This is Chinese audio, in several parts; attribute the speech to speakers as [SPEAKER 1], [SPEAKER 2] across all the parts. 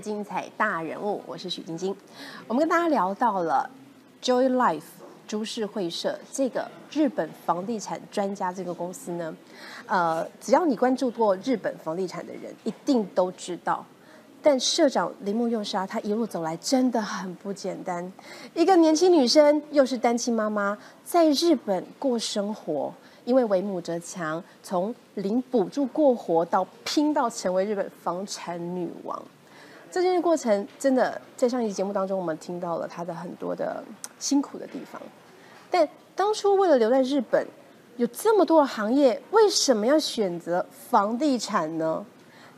[SPEAKER 1] 精彩大人物，我是许晶晶。我们跟大家聊到了 Joy Life 株式会社这个日本房地产专家这个公司呢，呃，只要你关注过日本房地产的人，一定都知道。但社长铃木佑沙，她一路走来真的很不简单。一个年轻女生，又是单亲妈妈，在日本过生活，因为为母则强，从零补助过活到拼到成为日本房产女王。这件过程真的在上一期节目当中，我们听到了他的很多的辛苦的地方。但当初为了留在日本，有这么多的行业，为什么要选择房地产呢？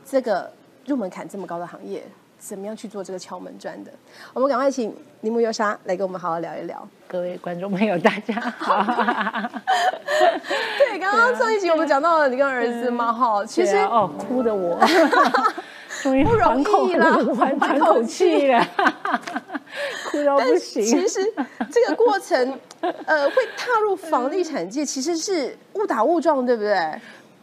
[SPEAKER 1] 这个。入门槛这么高的行业，怎么样去做这个敲门砖的？我们赶快请铃木优沙来跟我们好好聊一聊。
[SPEAKER 2] 各位观众朋友，大家好。
[SPEAKER 1] 对，刚刚上一集我们讲到了你跟儿子嘛，哈，其实
[SPEAKER 2] 哦，哭的我，
[SPEAKER 1] 终于不容易了，
[SPEAKER 2] 缓喘口气了，哭到不行。
[SPEAKER 1] 其实这个过程，呃，会踏入房地产界，其实是误打误撞，对不对？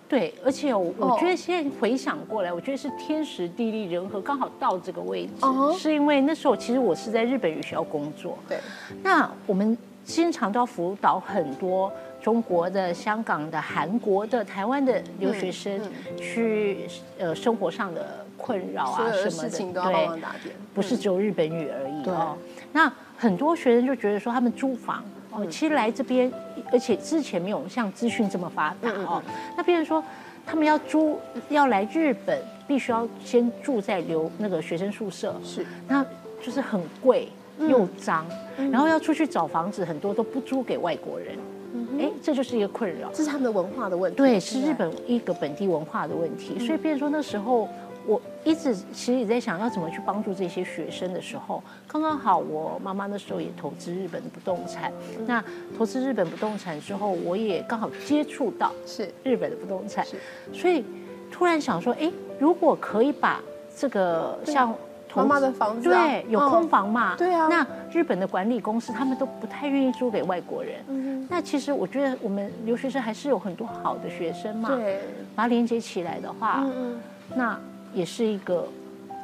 [SPEAKER 2] 对，而且我我觉得现在回想过来，我觉得是天时地利人和，刚好到这个位置。是因为那时候其实我是在日本语学校工作。
[SPEAKER 1] 对。
[SPEAKER 2] 那我们经常都要辅导很多中国的、香港的、韩国的、台湾的留学生去呃生活上的困扰啊什么的。
[SPEAKER 1] 对。
[SPEAKER 2] 不是只有日本语而已哦。那很多学生就觉得说他们租房。哦，其实来这边，而且之前没有像资讯这么发达哦。那别人说，他们要租要来日本，必须要先住在留那个学生宿舍，
[SPEAKER 1] 是，
[SPEAKER 2] 那就是很贵又脏，然后要出去找房子，很多都不租给外国人。哎，这就是一个困扰，
[SPEAKER 1] 这是他们的文化的问题。
[SPEAKER 2] 对，是日本一个本地文化的问题。所以，别人说那时候。我一直其实也在想要怎么去帮助这些学生的时候，刚刚好我妈妈那时候也投资日本的不动产，那投资日本不动产之后，我也刚好接触到
[SPEAKER 1] 是。
[SPEAKER 2] 日本的不动产，所以突然想说，哎，如果可以把这个像
[SPEAKER 1] 妈妈的房子
[SPEAKER 2] 对有空房嘛，
[SPEAKER 1] 对啊，
[SPEAKER 2] 那日本的管理公司他们都不太愿意租给外国人，嗯，那其实我觉得我们留学生还是有很多好的学生嘛，
[SPEAKER 1] 对，
[SPEAKER 2] 把它连接起来的话，嗯，那。也是一个，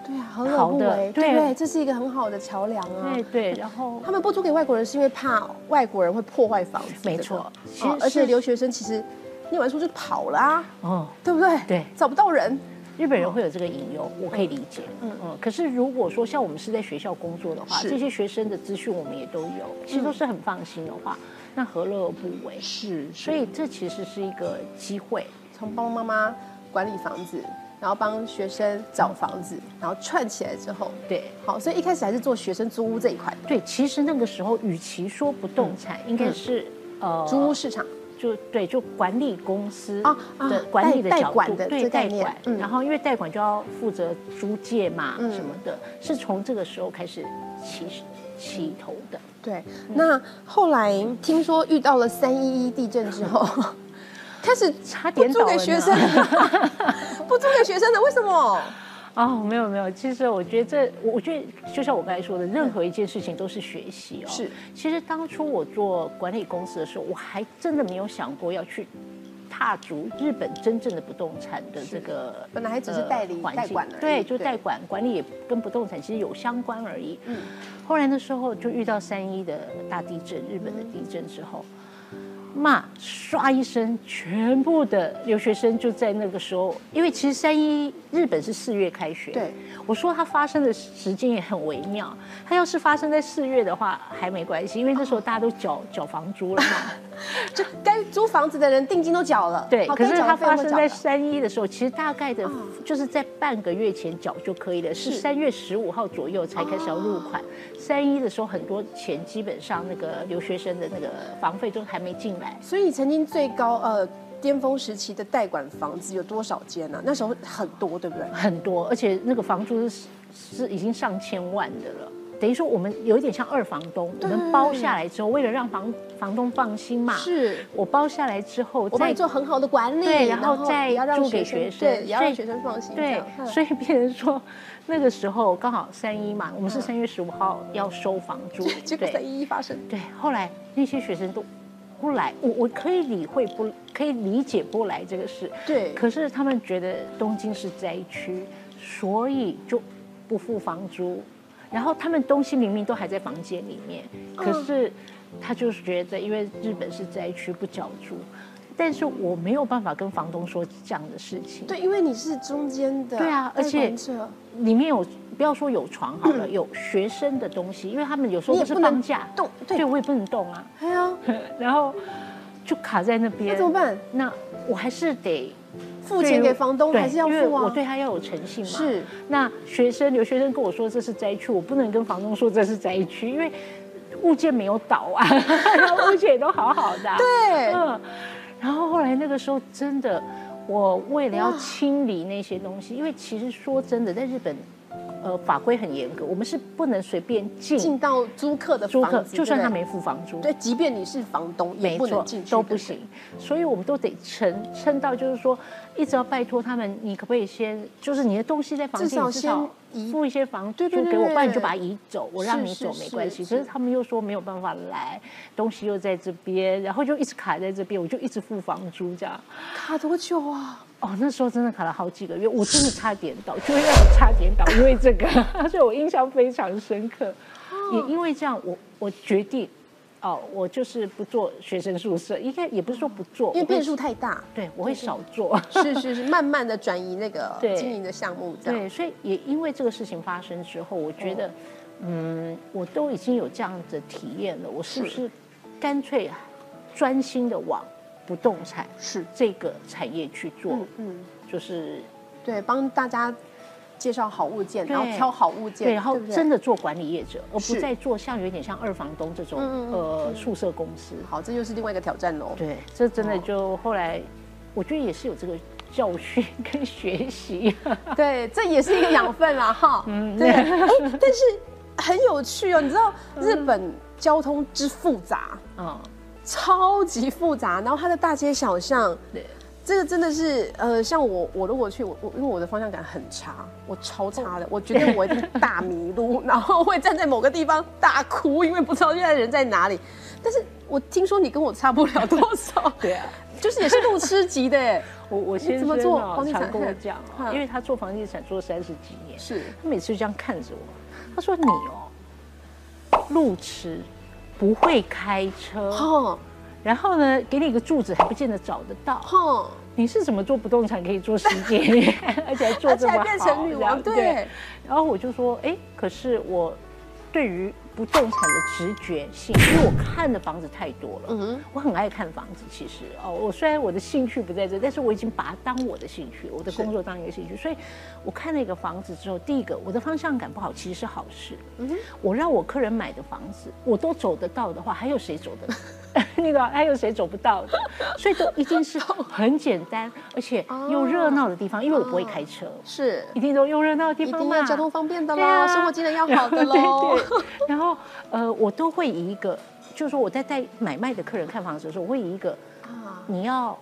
[SPEAKER 1] 对啊，很好的，对，这是一个很好的桥梁啊。
[SPEAKER 2] 对对，然后
[SPEAKER 1] 他们不租给外国人，是因为怕外国人会破坏房子。
[SPEAKER 2] 没错，
[SPEAKER 1] 其实而且留学生其实念完书就跑了啊，哦，对不对？
[SPEAKER 2] 对，
[SPEAKER 1] 找不到人。
[SPEAKER 2] 日本人会有这个隐忧，我可以理解。嗯嗯。可是如果说像我们是在学校工作的话，这些学生的资讯我们也都有，其实都是很放心的话，那何乐而不为？
[SPEAKER 1] 是，
[SPEAKER 2] 所以这其实是一个机会，
[SPEAKER 1] 从帮妈妈管理房子。然后帮学生找房子，然后串起来之后，
[SPEAKER 2] 对，
[SPEAKER 1] 好，所以一开始还是做学生租屋这一块。
[SPEAKER 2] 对，其实那个时候，与其说不动产，应该是
[SPEAKER 1] 呃租屋市场，
[SPEAKER 2] 就对，就管理公司啊的管理的角度，
[SPEAKER 1] 对，代管。
[SPEAKER 2] 然后因为代管就要负责租借嘛，什么的，是从这个时候开始起起头的。
[SPEAKER 1] 对，那后来听说遇到了三一一地震之后。开始
[SPEAKER 2] 差点
[SPEAKER 1] 租给学生，不租给学生的，为什么？
[SPEAKER 2] 哦，没有没有，其实我觉得这，我觉得就像我刚才说的，任何一件事情都是学习哦。
[SPEAKER 1] 是，
[SPEAKER 2] 其实当初我做管理公司的时候，我还真的没有想过要去踏足日本真正的不动产的这个，
[SPEAKER 1] 本来还只是代理代管
[SPEAKER 2] 对，就代管管理也跟不动产其实有相关而已。嗯，后来的时候就遇到三一的大地震，日本的地震之后。骂唰一声，全部的留学生就在那个时候，因为其实三一日本是四月开学。
[SPEAKER 1] 对，
[SPEAKER 2] 我说它发生的时间也很微妙，它要是发生在四月的话还没关系，因为那时候大家都缴 缴房租了嘛，
[SPEAKER 1] 就该租房子的人定金都缴了。
[SPEAKER 2] 对，可是它发生在三一的时候，其实大概的就是在半个月前缴就可以了，是三月十五号左右才开始要入款。三一的时候很多钱基本上那个留学生的那个房费都还没进来。
[SPEAKER 1] 所以曾经最高呃巅峰时期的代管房子有多少间呢？那时候很多，对不对？
[SPEAKER 2] 很多，而且那个房租是是已经上千万的了。等于说我们有一点像二房东，我们包下来之后，为了让房房东放心嘛，
[SPEAKER 1] 是
[SPEAKER 2] 我包下来之后，
[SPEAKER 1] 我帮你做很好的管理，
[SPEAKER 2] 对，然后再租给
[SPEAKER 1] 学
[SPEAKER 2] 生，
[SPEAKER 1] 对，要让学生放心。
[SPEAKER 2] 对，所以别人说那个时候刚好三一嘛，我们是三月十五号要收房租，
[SPEAKER 1] 结果三一发生。
[SPEAKER 2] 对，后来那些学生都。不来，我我可以理会不，可以理解不来这个事。
[SPEAKER 1] 对。
[SPEAKER 2] 可是他们觉得东京是灾区，所以就不付房租，然后他们东西明明都还在房间里面，可是他就是觉得因为日本是灾区不缴租，但是我没有办法跟房东说这样的事情。
[SPEAKER 1] 对，因为你是中间的，
[SPEAKER 2] 对啊而且里面有不要说有床好了，有学生的东西，因为他们有时候不是放假，
[SPEAKER 1] 动，
[SPEAKER 2] 对。
[SPEAKER 1] 对，
[SPEAKER 2] 我也不能动啊，
[SPEAKER 1] 对啊，
[SPEAKER 2] 然后就卡在那边。
[SPEAKER 1] 那怎么办？
[SPEAKER 2] 那我还是得
[SPEAKER 1] 付钱给房东还是要
[SPEAKER 2] 因为
[SPEAKER 1] 付啊？
[SPEAKER 2] 我对他要有诚信嘛。
[SPEAKER 1] 是，
[SPEAKER 2] 那学生留学生跟我说这是灾区，我不能跟房东说这是灾区，因为物件没有倒啊，然后物件也都好好的、啊。
[SPEAKER 1] 对，
[SPEAKER 2] 嗯，然后后来那个时候真的，我为了要清理那些东西，因为其实说真的，在日本，呃，法规很严格，我们是不能随便进
[SPEAKER 1] 进到租客的
[SPEAKER 2] 租客就算他没付房租，
[SPEAKER 1] 对，即便你是房东，也
[SPEAKER 2] 没错
[SPEAKER 1] 不能进去，对对
[SPEAKER 2] 都不行，所以我们都得撑撑到，就是说，一直要拜托他们，你可不可以先，就是你的东西在房间，
[SPEAKER 1] 至少先
[SPEAKER 2] 付一些房租给我，不然你就把它移走，我让你走没关系。可是他们又说没有办法来，东西又在这边，然后就一直卡在这边，我就一直付房租这样。
[SPEAKER 1] 卡多久啊？
[SPEAKER 2] 哦，那时候真的卡了好几个月，我真的差点倒，就会让我差点倒，因为这个，所以我印象非常深刻。也因为这样，我我决定，哦，我就是不做学生宿舍，应该也不是说不做，
[SPEAKER 1] 因为变数太大，
[SPEAKER 2] 对我会少做。
[SPEAKER 1] 是是是，慢慢的转移那个
[SPEAKER 2] 对
[SPEAKER 1] 经营的项目，这样
[SPEAKER 2] 对，所以也因为这个事情发生之后，我觉得，嗯，我都已经有这样的体验了，我是不是干脆专心的往不动产
[SPEAKER 1] 是，
[SPEAKER 2] 这个产业去做？
[SPEAKER 1] 嗯嗯，
[SPEAKER 2] 就是
[SPEAKER 1] 对，帮大家介绍好物件，然后挑好物件，
[SPEAKER 2] 对，然后真的做管理业者，而不再做像有点像二房东这种呃宿舍公司。
[SPEAKER 1] 好，这又是另外一个挑战喽。
[SPEAKER 2] 对，这真的
[SPEAKER 1] 哦
[SPEAKER 2] 就后来，我觉得也是有这个教训跟学习。
[SPEAKER 1] 对，这也是一个养分啦，哈。
[SPEAKER 2] 嗯
[SPEAKER 1] 对，哎，但是很有趣哦，你知道日本交通之复杂，
[SPEAKER 2] 嗯，
[SPEAKER 1] 超级复杂，然后它的大街小巷，
[SPEAKER 2] 对，
[SPEAKER 1] 这个真的是，呃，像我，我如果去，我我因为我的方向感很差，我超差的，我觉得我一定大迷路，然后会站在某个地方大哭，因为不知道现在人在哪里。但是我听说你跟我差不了多少，
[SPEAKER 2] 对啊。
[SPEAKER 1] 就是也是路痴级的。耶，
[SPEAKER 2] 我我先
[SPEAKER 1] 怎么做
[SPEAKER 2] 生哦
[SPEAKER 1] 房地产？
[SPEAKER 2] 常跟我讲因为他做房地产做三十几年，
[SPEAKER 1] 是。
[SPEAKER 2] 他每次就这样看着我，他说你哦，路痴，不会开车，
[SPEAKER 1] 哈。
[SPEAKER 2] 然后呢，给你一个住址还不见得找得到，
[SPEAKER 1] 哈，
[SPEAKER 2] 你是怎么做不动产可以做十几年，而且还做这么好，
[SPEAKER 1] 还变成女王，对，
[SPEAKER 2] 然后我就说，哎，可是我对于不动产的直觉性，因为我看的房子太多了，
[SPEAKER 1] 嗯哼，
[SPEAKER 2] 我很爱看房子。其实哦，我虽然我的兴趣不在这，但是我已经把它当我的兴趣，我的工作当一个兴趣。所以我看了一个房子之后，第一个我的方向感不好，其实是好事。
[SPEAKER 1] 嗯哼，
[SPEAKER 2] 我让我客人买的房子，我都走得到的话，还有谁走得到？那个还有谁走不到的？所以都一定是很简单，而且又热闹的地方，因为我不会开车。
[SPEAKER 1] 是，
[SPEAKER 2] 一定都用热闹的地方嘛，
[SPEAKER 1] 交通方便的喽，生活机能要好的喽
[SPEAKER 2] 对，然后呃，我都会以一个，就是说我在带买卖的客人看房子的时候，我会以一个
[SPEAKER 1] 啊，
[SPEAKER 2] 你要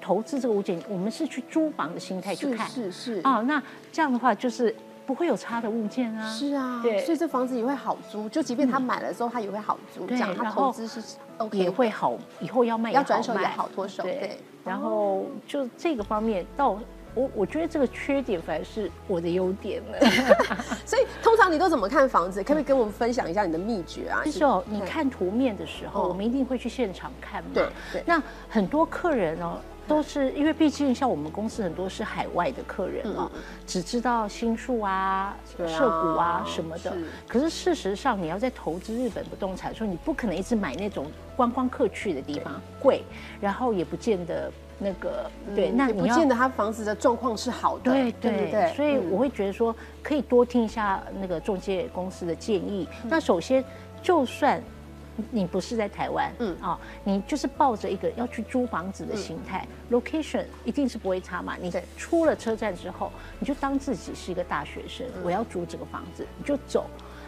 [SPEAKER 2] 投资这个物件，我们是去租房的心态去看。
[SPEAKER 1] 是是，
[SPEAKER 2] 哦，那这样的话就是不会有差的物件啊。
[SPEAKER 1] 是啊，
[SPEAKER 2] 对
[SPEAKER 1] 所以这房子也会好租，就即便他买了之后，他也会好租，这
[SPEAKER 2] 对
[SPEAKER 1] 样他投资是 OK，
[SPEAKER 2] 也会好，以后要卖
[SPEAKER 1] 要转手也好脱手，
[SPEAKER 2] 对
[SPEAKER 1] 对，
[SPEAKER 2] 然后就这个方面，到我我觉得这个缺点反而是我的优点了。
[SPEAKER 1] 所以通常你都怎么看房子？可不可以跟我们分享一下你的秘诀啊？
[SPEAKER 2] 就是哦，你看图面的时候，
[SPEAKER 1] 哦
[SPEAKER 2] 我们一定会去现场看嘛。
[SPEAKER 1] 对对
[SPEAKER 2] 那很多客人哦，都是因为毕竟像我们公司很多是海外的客人啊，只知道新宿啊、涉谷啊什么的
[SPEAKER 1] 是。
[SPEAKER 2] 可是事实上，你要在投资日本不动产的时候，你不可能一直买那种观光客去的地方，贵，然后也不见得那个对。那你不
[SPEAKER 1] 见得他房子的状况是好的，
[SPEAKER 2] 对
[SPEAKER 1] 对？
[SPEAKER 2] 所以
[SPEAKER 1] 嗯
[SPEAKER 2] 我会觉得说，可以多听一下那个中介公司的建议。
[SPEAKER 1] 嗯
[SPEAKER 2] 那首先，就算你不是在台湾，
[SPEAKER 1] 嗯
[SPEAKER 2] 嗯啊，你就是抱着一个要去租房子的心态、l o c a t i o n 一定是不会差嘛。你
[SPEAKER 1] 对
[SPEAKER 2] 出了车站之后，你就当自己是一个大学生，
[SPEAKER 1] 嗯
[SPEAKER 2] 我要租这个房子，你就走。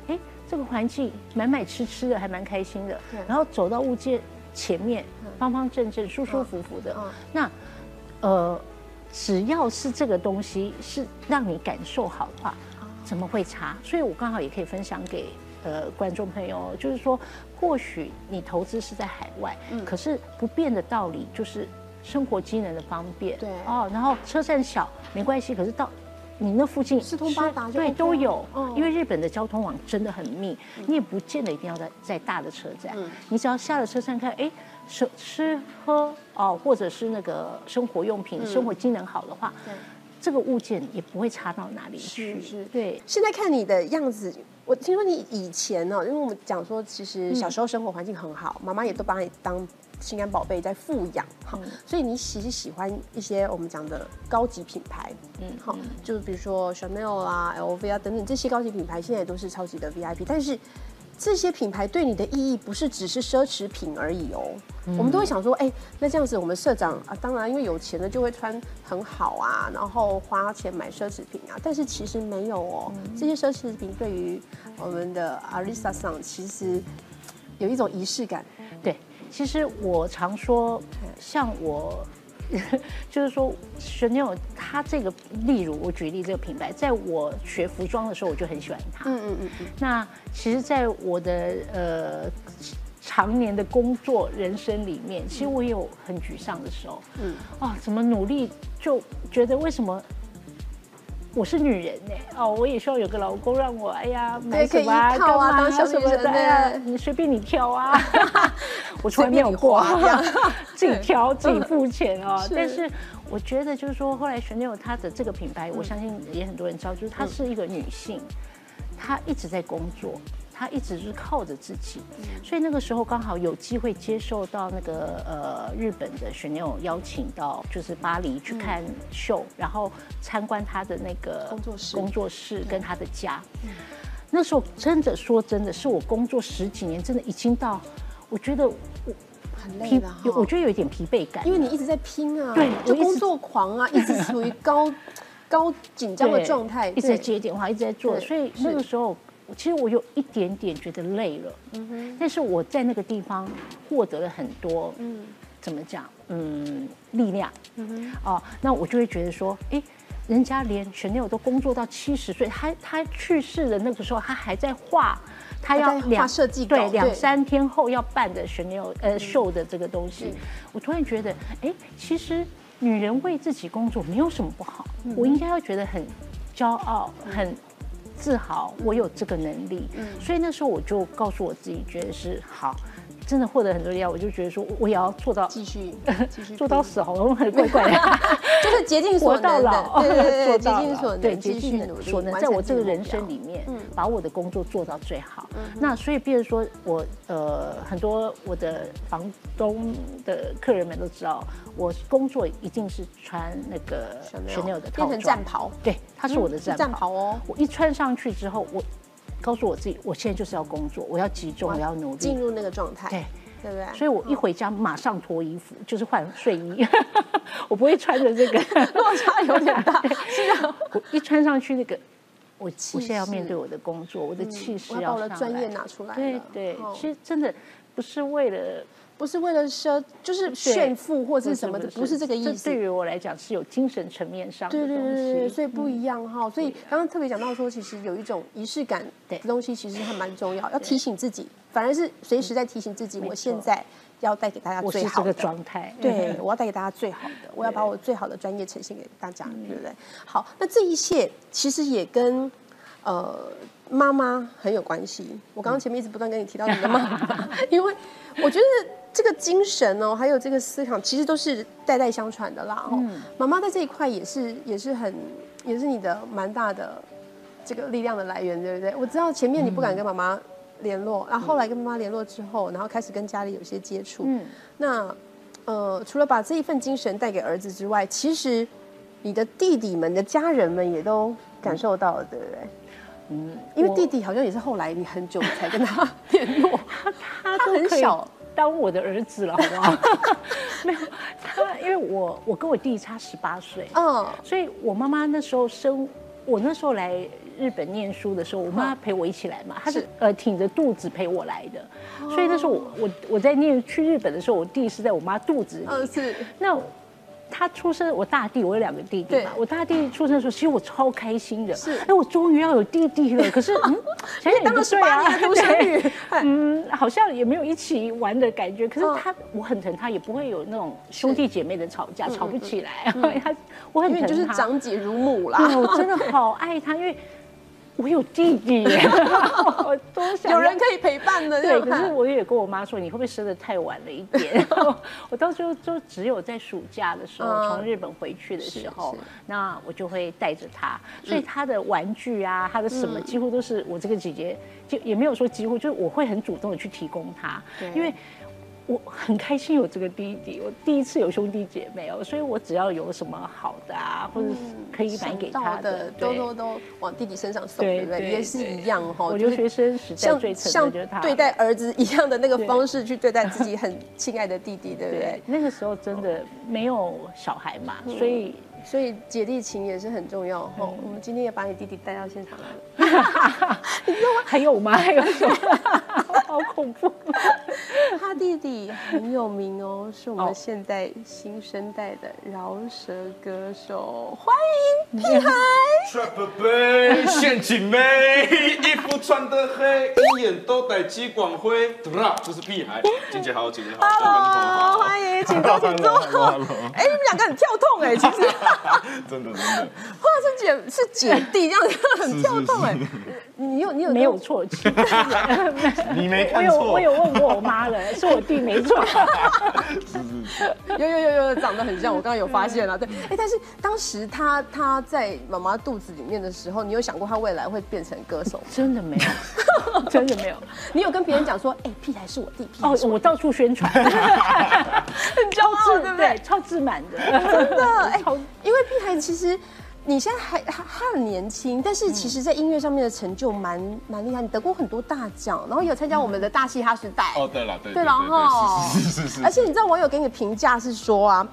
[SPEAKER 2] 哎，这个环境买买吃吃的，还蛮开心的
[SPEAKER 1] 对。
[SPEAKER 2] 然后走到物件前面，方方正正、舒舒服服的。
[SPEAKER 1] 嗯
[SPEAKER 2] 那呃，只要是这个东西是让你感受好的话，怎么会差？所以我刚好也可以分享给呃观众朋友，就是说，或许你投资是在海外，
[SPEAKER 1] 嗯。
[SPEAKER 2] 可是不变的道理就是生活机能的方便，
[SPEAKER 1] 对。
[SPEAKER 2] 哦，然后车站小没关系，可是到你那附近
[SPEAKER 1] 四通八达就
[SPEAKER 2] 对都有。
[SPEAKER 1] 哦，
[SPEAKER 2] 因为日本的交通网真的很密，你也不见得一定要在在大的车站。
[SPEAKER 1] 嗯，
[SPEAKER 2] 你只要下了车站看，哎，吃吃喝哦，或者是那个生活用品、生活机能好的话
[SPEAKER 1] 对，
[SPEAKER 2] 这个物件也不会差到哪里去。
[SPEAKER 1] 是是
[SPEAKER 2] 对，
[SPEAKER 1] 现在看你的样子，我听说你以前呢、因为我们讲说，其实小时候生活环境很好，妈妈也都把你当心肝宝贝在富养，好，所以你其实喜欢一些我们讲的高级品牌，嗯，好，就是比如说 Chanel 啊、LV 啊等等这些高级品牌，现在都是超级的 VIP，但是。这些品牌对你的意义不是只是奢侈品而已哦，我们都会想说，哎、那这样子我们社长啊，当然因为有钱的就会穿很好啊，然后花钱买奢侈品啊，但是其实没有哦，这些奢侈品对于我们的阿丽莎上其实有一种仪式感，
[SPEAKER 2] 对，其实我常说，像我，就是说，Chanel 它这个，例如我举例这个品牌，在我学服装的时候，我就很喜欢它。
[SPEAKER 1] 嗯嗯嗯嗯，
[SPEAKER 2] 那其实，在我的呃常年的工作人生里面，其实我也有很沮丧的时候。
[SPEAKER 1] 嗯
[SPEAKER 2] 嗯，哦，怎么努力就觉得为什么？我是女人呢、哦，我也希望有个老公让我，哎呀，买什么啊，干嘛
[SPEAKER 1] 当小
[SPEAKER 2] 什么的，
[SPEAKER 1] 女人对
[SPEAKER 2] 哎呀你随便你挑啊，我从来没有过。自己挑自己付钱哦。但是我觉得就是说，后来 Chanel 它的这个品牌，我相信也很多人知道，就是她是一个女性，她一直在工作。她一直是靠着自己，所以那个时候刚好有机会接受到那个呃日本的 Chanel 邀请到，就是巴黎去看秀，然后参观他的那个
[SPEAKER 1] 工作室
[SPEAKER 2] 工作室跟他的家。那时候真的说真的，是我工作十几年，真的已经到，我觉得我
[SPEAKER 1] 很累了哈，
[SPEAKER 2] 有我觉得有一点疲惫感，
[SPEAKER 1] 因为你一直在拼啊，
[SPEAKER 2] 对
[SPEAKER 1] 就工作狂啊，一直处于高 高紧张的状态，
[SPEAKER 2] 一直在接电话，一直在做，所以那个时候其实我有一点点觉得累了，
[SPEAKER 1] 嗯哼。
[SPEAKER 2] 但是我在那个地方获得了很多，
[SPEAKER 1] 嗯。
[SPEAKER 2] 怎么讲，嗯，力量，
[SPEAKER 1] 嗯哼。
[SPEAKER 2] 哦，那我就会觉得说，哎。人家连 Chanel 都工作到七十岁，他他去世的那个时候，他还在画，他要两
[SPEAKER 1] 设计稿
[SPEAKER 2] 对两三天后要办的 Chanel 呃秀的这个东西。
[SPEAKER 1] 嗯，
[SPEAKER 2] 我突然觉得，哎，其实女人为自己工作没有什么不好，
[SPEAKER 1] 嗯
[SPEAKER 2] 我应该要觉得很骄傲，很自豪，我有这个能力。
[SPEAKER 1] 嗯
[SPEAKER 2] 所以那时候我就告诉我自己，觉得是好，真的获得很多力量，我就觉得说我也要做到
[SPEAKER 1] 继续继续
[SPEAKER 2] 做到死，好像很怪怪的。
[SPEAKER 1] 就是竭尽所
[SPEAKER 2] 活到
[SPEAKER 1] 能
[SPEAKER 2] 老，，
[SPEAKER 1] 对对对对，竭尽所能，
[SPEAKER 2] 对，竭尽所能，在我这个人生里面
[SPEAKER 1] 嗯，
[SPEAKER 2] 把我的工作做到最好。那所以，比如说我呃，很多我的房东的客人们都知道，我工作一定是穿那个 Chanel 的套装。
[SPEAKER 1] 变成战，袍，
[SPEAKER 2] 对，它是我的战袍。
[SPEAKER 1] 战袍哦，
[SPEAKER 2] 我一穿上去之后，我告诉我自己，我现在就是要工作，我要集中，我要努力。
[SPEAKER 1] 进入那个状态，
[SPEAKER 2] 对，
[SPEAKER 1] 对不对？
[SPEAKER 2] 所以我一回家马上脱衣服，就是换睡衣，我不会穿着这个。
[SPEAKER 1] 落差有点大，是啊，
[SPEAKER 2] 我一穿上去那个，我
[SPEAKER 1] 气
[SPEAKER 2] 我现在要面对我的工作，我的气势
[SPEAKER 1] 我要把我的专业拿出来，
[SPEAKER 2] 对对
[SPEAKER 1] 哦，
[SPEAKER 2] 其实真的不是为了
[SPEAKER 1] 不是为了奢，就是炫富或是什么的，不是这个意思
[SPEAKER 2] 对。于我来讲是有精神层面上的
[SPEAKER 1] 对对
[SPEAKER 2] 东
[SPEAKER 1] 对对对，
[SPEAKER 2] 西。
[SPEAKER 1] 所以不一样哈。所以刚刚特别讲到说，其实有一种仪式感东西，其实还蛮重要，要提醒自己，反而是随时在提醒自己，我现在要带给大家最好的。
[SPEAKER 2] 状态，
[SPEAKER 1] 对，我要带给大家最好的，我要把我最好的专业呈现给大家，对不对？好，那这一切其实也跟呃妈妈很有关系。我刚刚前面一直不断跟你提到你的妈妈，因为我觉得这个精神哦，还有这个思想，其实都是代代相传的啦。哦，妈妈在这一块也是也是很也是你的蛮大的这个力量的来源，对不对？我知道前面你不敢跟妈妈联络，然后后来跟妈妈联络之后，然后开始跟家里有些接触。
[SPEAKER 2] 嗯，
[SPEAKER 1] 那呃，除了把这一份精神带给儿子之外，其实你的弟弟们的家人们也都感受到了，对不对？
[SPEAKER 2] 嗯，
[SPEAKER 1] 因为弟弟好像也是后来你很久才跟他 联络，
[SPEAKER 2] 他
[SPEAKER 1] 他
[SPEAKER 2] 都
[SPEAKER 1] 很小
[SPEAKER 2] 当我的儿子了，好不好？没有他，因为我我跟我弟弟差十八岁，
[SPEAKER 1] 嗯，
[SPEAKER 2] 所以我妈妈那时候生我那时候来日本念书的时候，我妈陪我一起来嘛，她是
[SPEAKER 1] 是。
[SPEAKER 2] 呃挺着肚子陪我来的，所以那时候我我我在念去日本的时候，我弟是在我妈肚子里，
[SPEAKER 1] 嗯是，
[SPEAKER 2] 那。他出生，我大弟，我有两个弟弟嘛。我大弟出生的时候，其实我超开心的，
[SPEAKER 1] 是
[SPEAKER 2] 哎，我终于要有弟弟了。可是，嗯，想想也
[SPEAKER 1] 当了18
[SPEAKER 2] 不对啊，
[SPEAKER 1] 独生女
[SPEAKER 2] 嗯，好像也没有一起玩的感觉。可是他，我很疼他，也不会有那种兄弟姐妹的吵架，吵不起来。他，我很疼他，
[SPEAKER 1] 就是长姐如母啦。
[SPEAKER 2] 我真的好爱他，因为。我有弟弟，我多想
[SPEAKER 1] 有人可以陪伴的。
[SPEAKER 2] 对，可是我也跟我妈说，你会不会生的太晚了一点？我到时候就只有在暑假的时候，从日本回去的时候，那我就会带着他，所以他的玩具啊，他的什么，几乎都是我这个姐姐，就也没有说几乎，就是我会很主动的去提供他，因为。我很开心有这个弟弟，我第一次有兄弟姐妹哦，所以我只要有什么好的啊，或者可以买给他的，
[SPEAKER 1] 都都都往弟弟身上送，对不对？也是一样哈。
[SPEAKER 2] 我留学生时代最
[SPEAKER 1] 像对待儿子一样的那个方式去对待自己很亲爱的弟弟，对不对？
[SPEAKER 2] 那个时候真的没有小孩嘛，所以。
[SPEAKER 1] 所以姐弟情也是很重要哦。我们今天也把你弟弟带到现场来了，
[SPEAKER 2] 你知道吗？还有吗？还有什么？好恐怖！
[SPEAKER 1] 他弟弟很有名哦，是我们现在新生代的饶舌歌手，欢迎屁孩。
[SPEAKER 3] Trap Boy，陷阱妹，衣服穿得黑，一眼都带激光辉。这是屁孩，姐姐好，姐姐好
[SPEAKER 1] ，Hello，欢迎，请 坐，请坐。哎，你们两个很跳痛哎，其实。
[SPEAKER 3] 真的真的，
[SPEAKER 1] 或者是姐是姐弟这样子很跳痛哎，你有你有
[SPEAKER 2] 没有错气？
[SPEAKER 3] 你没看错，
[SPEAKER 2] 我有问过我妈了，是我弟没错。
[SPEAKER 1] 是是是，有有有有长得很像，我刚刚有发现了，对，哎，但是当时他他在妈妈肚子里面的时候，你有想过他未来会变成歌手？
[SPEAKER 2] 真的没有，真的没有。
[SPEAKER 1] 你有跟别人讲说，哎，屁孩是我弟？哦，
[SPEAKER 2] 我到处宣传，很
[SPEAKER 1] 骄傲，对不对？
[SPEAKER 2] 超自满的，
[SPEAKER 1] 真的，哎。因为屁孩其实你现在还还还很年轻，但是其实在音乐上面的成就蛮蛮厉害，你得过很多大奖，然后有参加我们的大嘻哈时代。
[SPEAKER 3] 哦，对了，
[SPEAKER 1] 对
[SPEAKER 3] 对了
[SPEAKER 1] 哈，
[SPEAKER 3] 是是是。
[SPEAKER 1] 而且你知道网友给你的评价是说啊，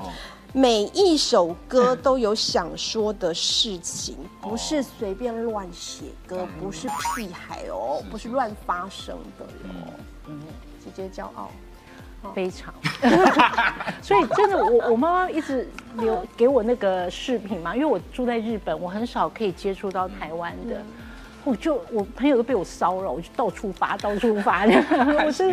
[SPEAKER 1] 每一首歌都有想说的事情，不是随便乱写歌，不是屁孩哦，不是乱发声的哟。嗯，姐姐骄傲。
[SPEAKER 2] 非常，所以真的，我我妈妈一直留给我那个视频嘛，因为我住在日本，我很少可以接触到台湾的，我就我朋友都被我骚扰，我就到处发，到处发，我是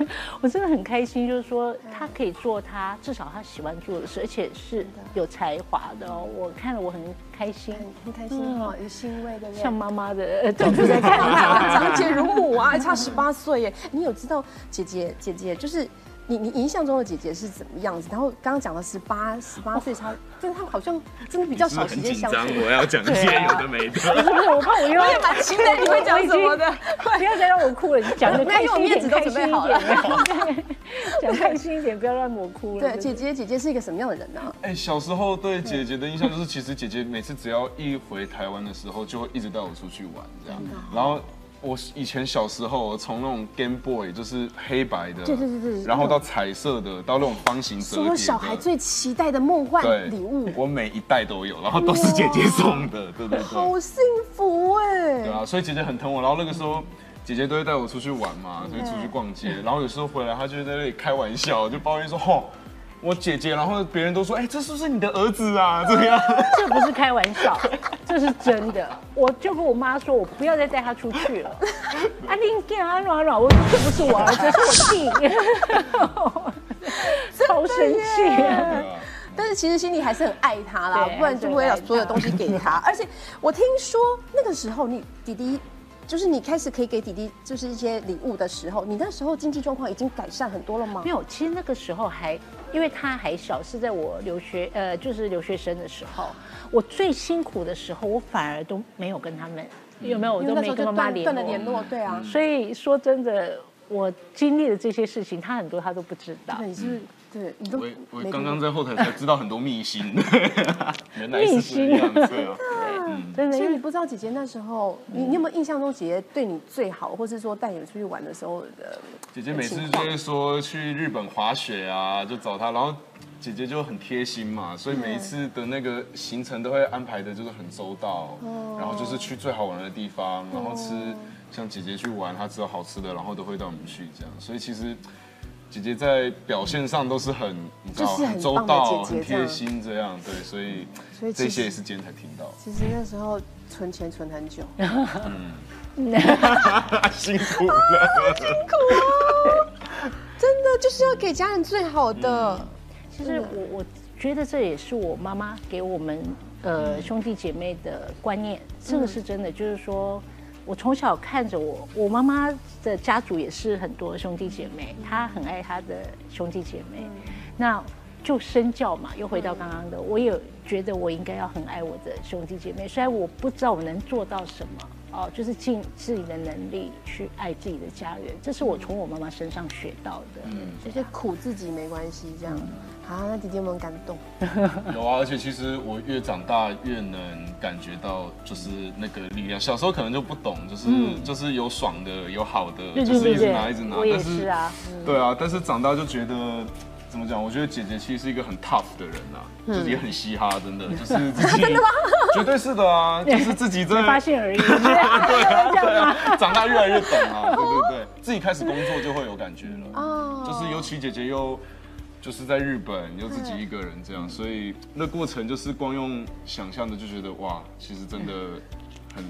[SPEAKER 2] 我真的很开心，就是说他可以做他至少他喜欢做的事，而且是有才华的哦，我看了我很开心，
[SPEAKER 1] 很开心哦，有欣慰的，
[SPEAKER 2] 像妈妈的角度在看他，
[SPEAKER 1] 长姐如母啊，还差十八岁耶，你有知道姐姐姐姐就是。你你印象中的姐姐是怎么样子？然后刚刚讲的十八十八岁差，就是他好像真的比较少时间相处。
[SPEAKER 3] 我要讲一些有的没的。不
[SPEAKER 2] 是，我怕我又
[SPEAKER 1] 我也蛮期待你会讲什么的。
[SPEAKER 2] 不要再让我哭了，讲的开心一点，
[SPEAKER 1] 都准备好了。
[SPEAKER 2] 讲开心一点，不要让我哭了。
[SPEAKER 1] 对，姐姐姐姐是一个什么样的人呢？
[SPEAKER 3] 哎，小时候对姐姐的印象就是，其实姐姐每次只要一回台湾的时候，就会一直带我出去玩这样，然后。我以前小时候，从那种 Game Boy 就是黑白的，
[SPEAKER 1] 对对对对，
[SPEAKER 3] 然后到彩色的，到那种方形折叠
[SPEAKER 1] 的，小孩最期待的梦幻礼物，
[SPEAKER 3] 我每一代都有，然后都是姐姐送的，对对对，
[SPEAKER 1] 好幸福哎！
[SPEAKER 3] 对啊，所以姐姐很疼我，然后那个时候姐姐都会带我出去玩嘛，就出去逛街，然后有时候回来，她就在那里开玩笑，就抱怨说，吼。我姐姐，然后别人都说，哎，这是不是你的儿子啊？这样，
[SPEAKER 2] 这不是开玩笑，这是真的。我就跟我妈说，我不要再带他出去了。啊，你干啊软软，我这不是我儿子，是我弟，超生气。
[SPEAKER 1] 但是其实心里还是很爱他啦，不然就不会把所有东西给他。而且我听说那个时候，你弟弟。就是你开始可以给弟弟就是一些礼物的时候，你那时候经济状况已经改善很多了吗？
[SPEAKER 2] 没有，其实那个时候还因为他还小，是在我留学呃就是留学生的时候，我最辛苦的时候，我反而都没有跟他们有没有？我都没跟妈妈
[SPEAKER 1] 联络，对啊。
[SPEAKER 2] 所以说真的，我经历的这些事情，他很多他都不知道。
[SPEAKER 1] 你是对，你都
[SPEAKER 3] 我我刚刚在后台才知道很多秘辛，原来是这样子啊。
[SPEAKER 1] 真的，其实你不知道姐姐那时候，你你有没有印象中姐姐对你最好，或是说带你们出去玩的时候的？
[SPEAKER 3] 姐姐每次就会说去日本滑雪啊，就找她，然后姐姐就很贴心嘛，所以每一次的那个行程都会安排的就是很周到，然后就是去最好玩的地方，然后吃像姐姐去玩，她知道好吃的，然后都会带我们去这样，所以其实。姐姐在表现上都是很，你知道，
[SPEAKER 1] 就是很
[SPEAKER 3] 很周到、很贴心这样，对，所以
[SPEAKER 1] 所以
[SPEAKER 3] 这些也是今天才听到，
[SPEAKER 1] 其实那时候存钱存很久，
[SPEAKER 3] 辛苦了。
[SPEAKER 1] 真的就是要给家人最好的。
[SPEAKER 2] 其实我我觉得这也是我妈妈给我们呃兄弟姐妹的观念，这个是真的，就是说我从小看着我，我妈妈的家族也是很多兄弟姐妹，她很爱她的兄弟姐妹，那就身教嘛，又回到刚刚的，我也觉得我应该要很爱我的兄弟姐妹，虽然我不知道我能做到什么。哦，就是尽自己的能力去爱自己的家人，这是我从我妈妈身上学到的。嗯，
[SPEAKER 1] 就是苦自己没关系，这样。好，那姐姐有没有感动？
[SPEAKER 3] 有啊，而且其实我越长大越能感觉到，就是那个力量。小时候可能就不懂，就是就是有爽的，有好的，
[SPEAKER 2] 对对
[SPEAKER 3] 就是一直拿一直拿。
[SPEAKER 2] 我也
[SPEAKER 3] 但
[SPEAKER 2] 是啊。
[SPEAKER 3] 对啊，但是长大就觉得。怎么讲？我觉得姐姐其实是一个很 tough 的人呐、就是也很嘻哈，真的，就是 自己，绝对是的啊，就是自己在
[SPEAKER 2] 发现而已。
[SPEAKER 3] 对啊，长大越来越懂啊，对对对，自己开始工作就会有感觉了。
[SPEAKER 1] 哦，
[SPEAKER 3] 就是尤其姐姐又就是在日本，又自己一个人这样，所以那过程就是光用想象的就觉得哇，其实真的很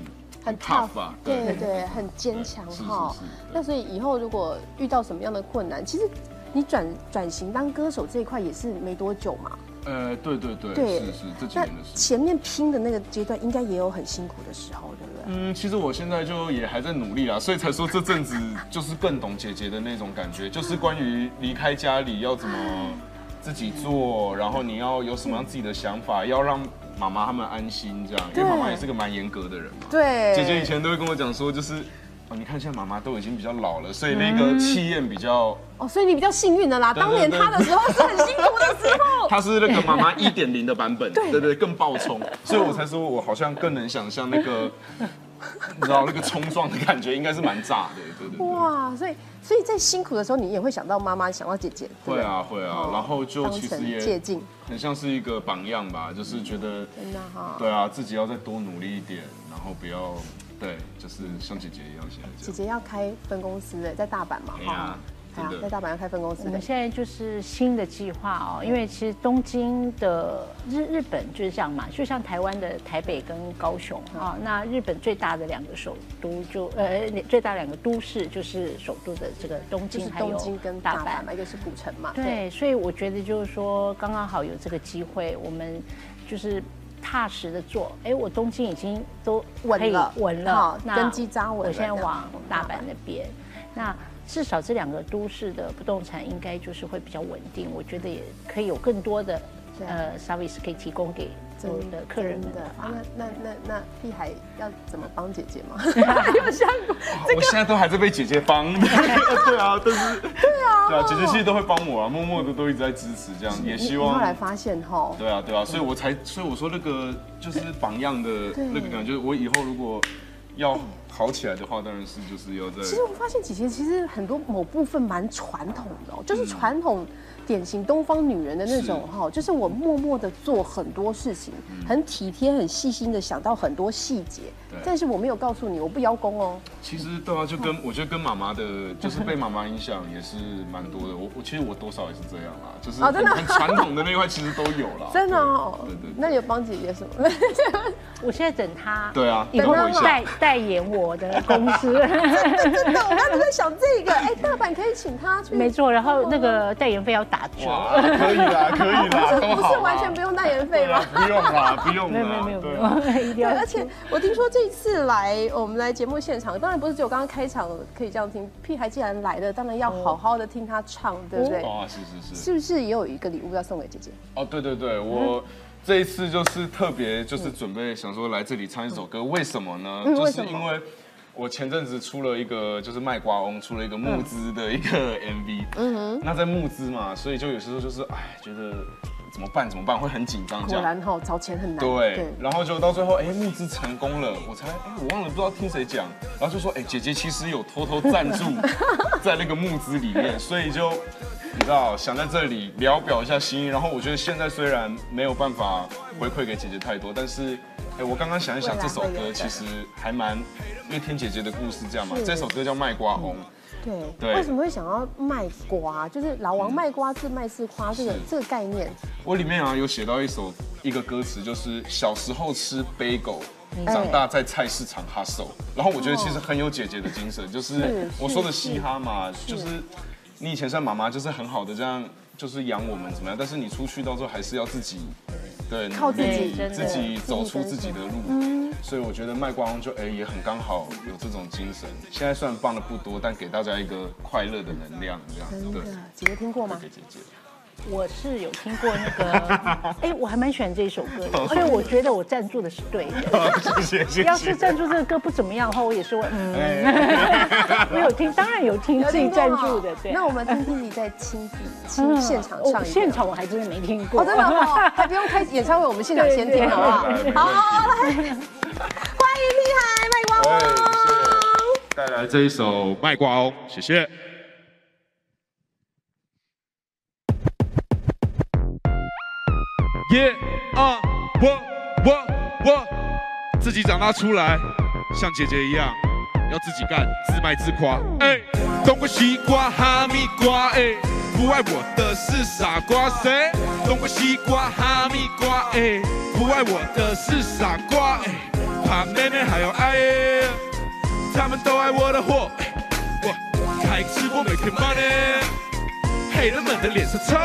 [SPEAKER 1] 很
[SPEAKER 3] tough
[SPEAKER 1] tough
[SPEAKER 3] 吧？
[SPEAKER 1] 对。对对，很坚强哈。那所以以后如果遇到什么样的困难，其实你转转型当歌手这一块也是没多久嘛。
[SPEAKER 3] 呃，对对对，
[SPEAKER 1] 对
[SPEAKER 3] 是是这几年的事。
[SPEAKER 1] 前面拼的那个阶段，应该也有很辛苦的时候，对不对？
[SPEAKER 3] 嗯，其实我现在就也还在努力啦，所以才说这阵子就是更懂姐姐的那种感觉，就是关于离开家里要怎么自己做，然后你要有什么样自己的想法，要让妈妈他们安心这样，因为妈妈也是个蛮严格的人嘛。
[SPEAKER 1] 对，
[SPEAKER 3] 姐姐以前都会跟我讲说，就是哦，你看现在妈妈都已经比较老了，所以那个气焰比较，
[SPEAKER 1] 哦，所以你比较幸运的啦。
[SPEAKER 3] 对
[SPEAKER 1] 当年他的时候是很辛苦的时候。
[SPEAKER 3] 她是那个妈妈一点零的版本，对对对，更爆冲，所以我才说我好像更能想象那个，你知道那个冲撞的感觉应该是蛮炸的，对对对。
[SPEAKER 1] 哇，所以所以在辛苦的时候，你也会想到妈妈，想到姐姐，
[SPEAKER 3] 会啊会啊
[SPEAKER 1] 哦，
[SPEAKER 3] 然后就其实也很像是一个榜样吧，就是觉得
[SPEAKER 1] 真的哈。
[SPEAKER 3] 对啊，自己要再多努力一点，然后不要对，就是像姐姐一样现在。
[SPEAKER 1] 姐姐要开分公司的，在大阪嘛，
[SPEAKER 3] 哎呀
[SPEAKER 1] 哎呀
[SPEAKER 3] 真的
[SPEAKER 1] 在大阪要开分公司的
[SPEAKER 2] 我们。现在就是新的计划哦，因为其实东京的日日本就是这样嘛，就像台湾的台北跟高雄啊、那日本最大的两个首都就呃最大两个都市就是首都的这个东
[SPEAKER 1] 就是
[SPEAKER 2] 京还有
[SPEAKER 1] 东京跟
[SPEAKER 2] 大
[SPEAKER 1] 大阪嘛，一个是古城嘛，
[SPEAKER 2] 对，所以我觉得就是说，刚刚好有这个机会，我们就是踏实的做。哎，我东京已经都
[SPEAKER 1] 稳了
[SPEAKER 2] 稳了，那
[SPEAKER 1] 根基扎稳了
[SPEAKER 2] 我现在往大阪那边，那至少这两个都市的不动产应该就是会比较稳定。我觉得也可以有更多的
[SPEAKER 1] 对
[SPEAKER 2] 呃 service 可以提供给我们的客人们
[SPEAKER 1] 的那那那那屁孩要怎么帮姐姐吗？有想过
[SPEAKER 3] 我现在都还在被姐姐帮，对啊，但是对啊，对啊，姐姐其实都会帮我啊，默默的都一直在支持，这样也希
[SPEAKER 1] 望后来。发现哈，
[SPEAKER 3] 对啊，对啊，所以我才，所以我说那个就是榜样的那个感觉，就是我以后如果要好起来的话，当然是就是要在
[SPEAKER 1] 其实我发现姐姐其实很多某部分蛮传统的哦，就是传统典型东方女人的那种哈，就是我默默的做很多事情，很体贴、很细心的想到很多细节，但是我没有告诉你，我不邀功哦。
[SPEAKER 3] 其实对啊，就跟我觉得跟妈妈的，就是被妈妈影响也是蛮多的。我我其实我多少也是这样啦，就是
[SPEAKER 1] 哦真的
[SPEAKER 3] 很很传统的那一块其实都有啦。
[SPEAKER 1] 真的哦
[SPEAKER 3] 对对对，
[SPEAKER 1] 那你有帮姐姐什么？
[SPEAKER 2] 我现在等他
[SPEAKER 3] 对啊，
[SPEAKER 2] 以后
[SPEAKER 3] 等我
[SPEAKER 2] 代代言我的公司。
[SPEAKER 1] 真的，我刚才在想这个，哎，大阪可以请她去，
[SPEAKER 2] 没错，然后那个代言费要打折。
[SPEAKER 3] 可以啦，可以啦，都
[SPEAKER 1] 不是完全不用代言费吗？
[SPEAKER 3] 不用啦，不用啦，
[SPEAKER 2] 没有没有没有
[SPEAKER 3] 对啊
[SPEAKER 2] 有，一定，要。
[SPEAKER 1] 而且我听说这次来我们来节目现场，当然不是只有刚刚开场可以这样听，屁孩既然来了，当然要好好的听他唱，对不对？
[SPEAKER 3] 哦，是是是。
[SPEAKER 1] 是不是也有一个礼物要送给姐姐？
[SPEAKER 3] 哦，对对对，我这一次就是特别就是准备想说来这里唱一首歌，为什么呢？就
[SPEAKER 1] 嗯为什么
[SPEAKER 3] 是因为我前阵子出了一个就是卖瓜翁出了一个募资的一个 MV，嗯哼，那在募资嘛，所以就有时候就是哎觉得怎么办怎么办，会很紧张这样。
[SPEAKER 1] 果然哈，找钱很难。
[SPEAKER 3] 对，然后就到最后，哎，募资成功了，我才，哎，我忘了不知道听谁讲，然后就说，哎，姐姐其实有偷偷赞助 在那个募资里面，所以就你知道想在这里聊表一下心意。然后我觉得现在虽然没有办法回馈给姐姐太多，但是，哎，我刚刚想一想，
[SPEAKER 1] 未来
[SPEAKER 3] 这首
[SPEAKER 1] 会有的
[SPEAKER 3] 歌其实还蛮，因为听姐姐的故事这样嘛
[SPEAKER 1] 是，
[SPEAKER 3] 这首歌叫《卖瓜翁》。
[SPEAKER 1] 对，
[SPEAKER 3] 对。
[SPEAKER 1] 为什么会想要卖瓜？就是老王卖瓜，自卖自夸，这个这个概念，
[SPEAKER 3] 我里面啊有写到一首一个歌词，就是小时候吃 bagel，长大在菜市场 hustle。然后我觉得其实很有姐姐的精神，就是
[SPEAKER 1] 是
[SPEAKER 3] 我说的嘻哈嘛，就是。你以前像妈妈就是很好的这样，就是养我们怎么样，但是你出去到时候还是要自己。对，
[SPEAKER 1] 靠自己
[SPEAKER 3] 自己走出自己的路，所以我觉得卖光就哎也很刚好有这种精神。现在虽然放的不多，但给大家一个快乐的能量，这样对，，
[SPEAKER 1] 姐姐听过吗？
[SPEAKER 3] 给姐姐。
[SPEAKER 2] 我是有听过那个，哎，我还蛮喜欢这一首歌的，而且我觉得我赞助的是对的。
[SPEAKER 3] 谢谢谢
[SPEAKER 2] 要是赞助这个歌不怎么样的话，我也是会嗯，没有听，当然有听自己赞助的，对。
[SPEAKER 1] 那我们听听你在亲自亲现场唱
[SPEAKER 2] 现场我还真的没听过。
[SPEAKER 1] 哦，真的哦，还不用开演唱会，我们现场先听，好不好？好，来，欢迎厉害卖光
[SPEAKER 3] 哎，
[SPEAKER 1] 王。
[SPEAKER 3] 谢谢。带来这一首《卖瓜哦》，谢谢。
[SPEAKER 4] 耶啊，我我我自己长大出来，像姐姐一样，要自己干，自卖自夸。哎，冬瓜、西瓜、哈密瓜，哎，不爱我的是傻瓜。谁？冬瓜、西瓜、哈密瓜，哎，不爱我的是傻瓜。哎，怕妹妹还要爱，他们都爱我的货。我开直播 make money，黑人们的脸色臭。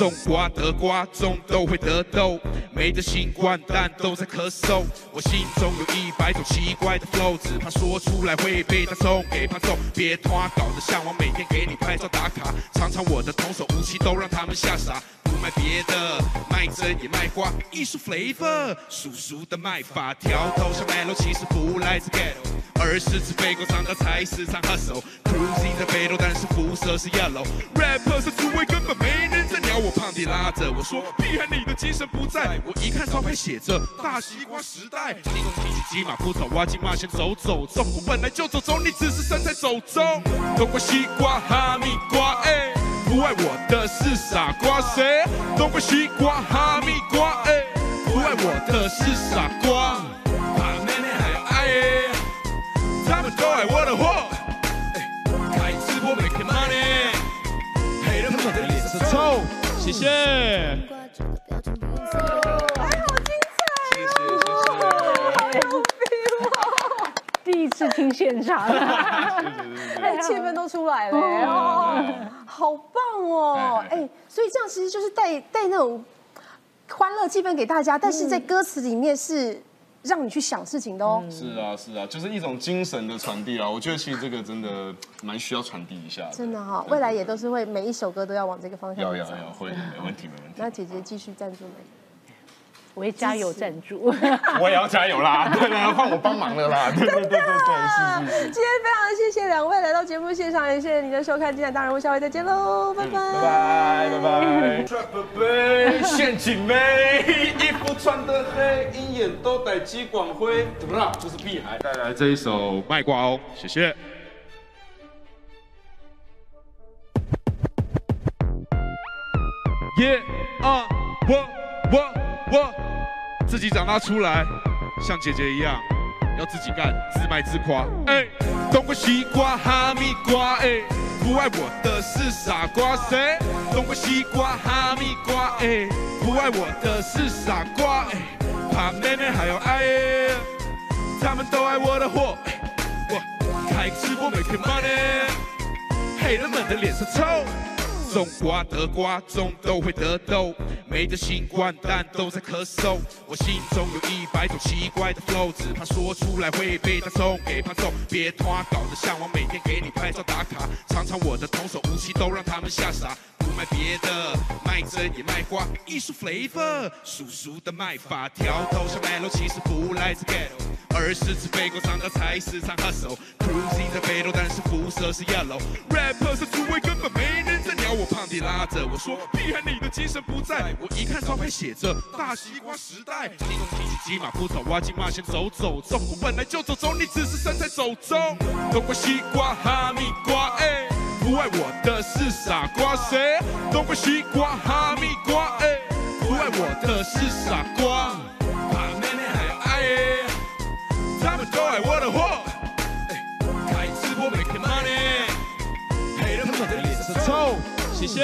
[SPEAKER 4] 种瓜得瓜，种豆会得豆，没得新冠，但都在咳嗽。我心中有一百种奇怪的 flow，只怕说出来会被他送给怕揍。别拖，搞得像我每天给你拍照打卡，尝尝我的童手武器，都让他们吓傻。不卖别的，卖真也卖瓜，艺术 flavor，叔叔的卖法，调头像 Melo，其实不来自 ghetto。而是吃肥狗长大菜市场 hustle，cruising 在北斗，但是肤色是 yellow。rapper 是诸位根本没我，胖弟拉着我说，屁孩你的精神不在。我一看招牌写着大西瓜时代，你懂提起鸡马不走，挖金马先走走中。我本来就走中，你只是身材走中。冬瓜西瓜哈密瓜，哎，不爱我的是傻瓜谁？冬瓜西瓜哈密瓜，哎，不爱我的是傻瓜。他们都爱我的货。谢。谢。谢。
[SPEAKER 2] 第一次听现场，
[SPEAKER 1] 哎，气氛都出来了，哦，好棒哦！哎，所以这样其实就是带带那种欢乐气氛给大家，但是在歌词里面是让你去想事情的哦。
[SPEAKER 3] 是啊，是啊，就是一种精神的传递啊。我觉得其实这个真的蛮需要传递一下的。
[SPEAKER 1] 真的哈，未来也都是会每一首歌都要往这个方向走。
[SPEAKER 3] 要要要，会的，没问题，没问题。
[SPEAKER 1] 那姐姐继续赞助你。
[SPEAKER 2] 我会加油赞助。
[SPEAKER 3] 我也要加油啦！对对，换我帮忙了啦！对对对对对，是是是。
[SPEAKER 1] 今天非常谢谢两位来到节目现场，也谢谢你的收看。今天当然我下回再见喽，拜拜。
[SPEAKER 3] 拜拜拜拜。Trap 杯，陷阱妹，衣服穿得黑，鹰眼都戴激光灰，怎么了？就是屁孩。带来这一首《卖瓜哦》，谢谢。
[SPEAKER 4] 耶啊，我我我自己长大出来，像姐姐一样，要自己干，自卖自夸。哎，冬瓜、西瓜、哈密瓜，哎，不爱我的是傻瓜谁？冬瓜、西瓜、哈密瓜，哎，不爱我的是傻瓜，哎，怕妹妹还要爱，他们都爱我的货。我开直播 make money，黑人们的脸色臭。种瓜得瓜，种都会得豆，没得新冠，但都在咳嗽。我心中有一百种奇怪的 flow，只怕说出来会被他送给怕揍。别拖，搞得像我每天给你拍照打卡，尝尝我的童手武器，都让他们吓傻。不卖别的，卖真也卖瓜，艺术 flavor，叔叔的卖法，调头像 Melo，其实不来自 ghetto。而是吃肥狗长大菜市场 hustle，cruising 在北斗，但是肤色是 yellow。rapper 是诸位根本没人在鸟我，胖弟拉着我说，屁孩你的精神不在。我一看招牌写着大西瓜时代，你懂提起鸡马不走，挖金马先走走走。我本来就走中，你只是身材走中。冬瓜、西瓜、哈密瓜，哎，不爱我的是傻瓜谁？冬瓜、西瓜、哈密瓜，哎，不爱我的是傻瓜。怕妹妹还要爱，他们都爱我的货。开直播 make money，头，谢谢。
[SPEAKER 5] 挂这个标谢谢。